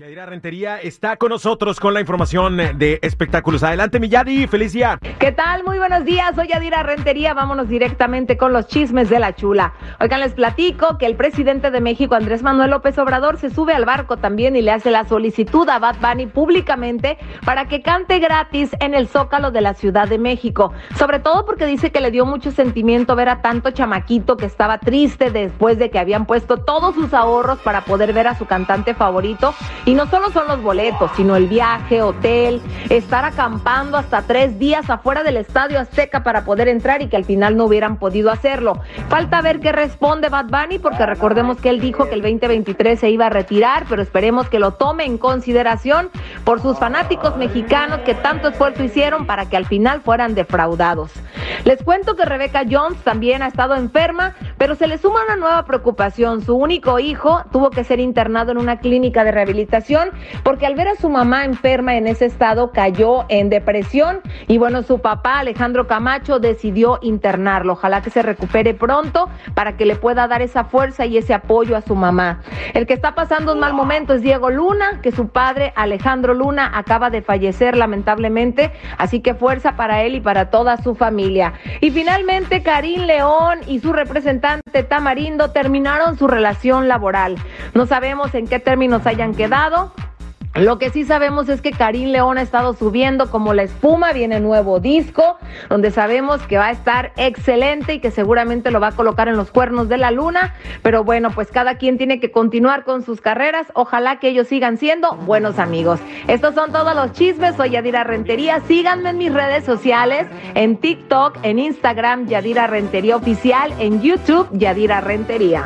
Yadira Rentería está con nosotros con la información de espectáculos. Adelante, mi Yadi, feliz. ¿Qué tal? Muy buenos días. Soy Yadira Rentería. Vámonos directamente con los chismes de la chula. Oigan, les platico que el presidente de México, Andrés Manuel López Obrador, se sube al barco también y le hace la solicitud a Bad Bunny públicamente para que cante gratis en el Zócalo de la Ciudad de México. Sobre todo porque dice que le dio mucho sentimiento ver a tanto chamaquito que estaba triste después de que habían puesto todos sus ahorros para poder ver a su cantante favorito. No solo son los boletos, sino el viaje, hotel, estar acampando hasta tres días afuera del Estadio Azteca para poder entrar y que al final no hubieran podido hacerlo. Falta ver qué responde Bad Bunny, porque recordemos que él dijo que el 2023 se iba a retirar, pero esperemos que lo tome en consideración por sus fanáticos mexicanos que tanto esfuerzo hicieron para que al final fueran defraudados. Les cuento que Rebecca Jones también ha estado enferma, pero se le suma una nueva preocupación. Su único hijo tuvo que ser internado en una clínica de rehabilitación porque al ver a su mamá enferma en ese estado cayó en depresión y bueno, su papá Alejandro Camacho decidió internarlo. Ojalá que se recupere pronto para que le pueda dar esa fuerza y ese apoyo a su mamá. El que está pasando un mal momento es Diego Luna, que su padre Alejandro Luna acaba de fallecer lamentablemente, así que fuerza para él y para toda su familia. Y finalmente Karim León y su representante Tamarindo terminaron su relación laboral. No sabemos en qué términos hayan quedado lo que sí sabemos es que Karim León ha estado subiendo como la espuma, viene nuevo disco, donde sabemos que va a estar excelente y que seguramente lo va a colocar en los cuernos de la luna, pero bueno, pues cada quien tiene que continuar con sus carreras, ojalá que ellos sigan siendo buenos amigos. Estos son todos los chismes, soy Yadira Rentería, síganme en mis redes sociales, en TikTok, en Instagram, Yadira Rentería Oficial, en YouTube, Yadira Rentería.